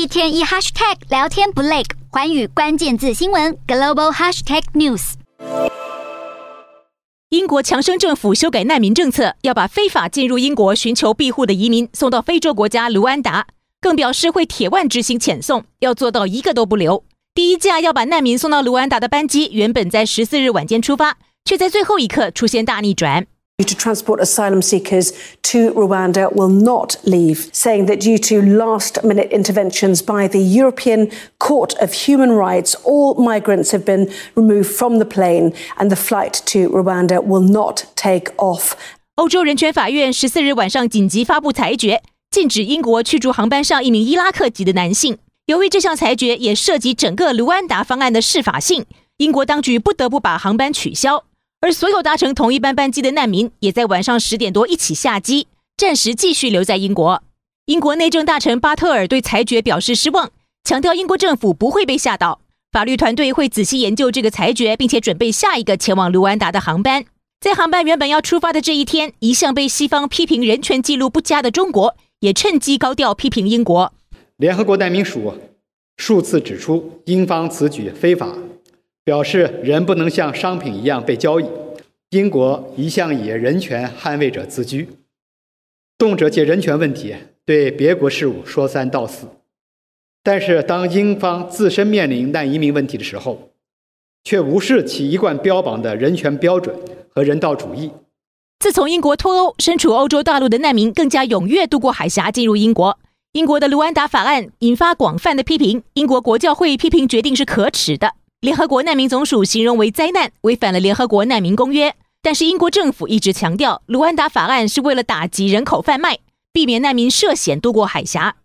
一天一 hashtag 聊天不累，环宇关键字新闻 global hashtag news。英国强生政府修改难民政策，要把非法进入英国寻求庇护的移民送到非洲国家卢安达，更表示会铁腕执行遣送，要做到一个都不留。第一架要把难民送到卢安达的班机，原本在十四日晚间出发，却在最后一刻出现大逆转。To transport asylum seekers to Rwanda will not leave, saying that due to last minute interventions by the European Court of Human Rights, all migrants have been removed from the plane and the flight to Rwanda will not take off. 欧洲人权法院十四日晚上紧急发布裁决，禁止英国驱逐航班上一名伊拉克籍的男性。由于这项裁决也涉及整个卢安达方案的适法性，英国当局不得不把航班取消。 而所有搭乘同一班班机的难民，也在晚上十点多一起下机，暂时继续留在英国。英国内政大臣巴特尔对裁决表示失望，强调英国政府不会被吓倒，法律团队会仔细研究这个裁决，并且准备下一个前往卢安达的航班。在航班原本要出发的这一天，一向被西方批评人权记录不佳的中国，也趁机高调批评英国。联合国难民署数次指出，英方此举非法。表示人不能像商品一样被交易。英国一向以人权捍卫者自居，动辄借人权问题对别国事务说三道四。但是当英方自身面临难移民问题的时候，却无视其一贯标榜的人权标准和人道主义。自从英国脱欧，身处欧洲大陆的难民更加踊跃渡过海峡进入英国。英国的卢安达法案引发广泛的批评，英国国教会批评决定是可耻的。联合国难民总署形容为灾难，违反了联合国难民公约。但是英国政府一直强调，卢安达法案是为了打击人口贩卖，避免难民涉险渡过海峡。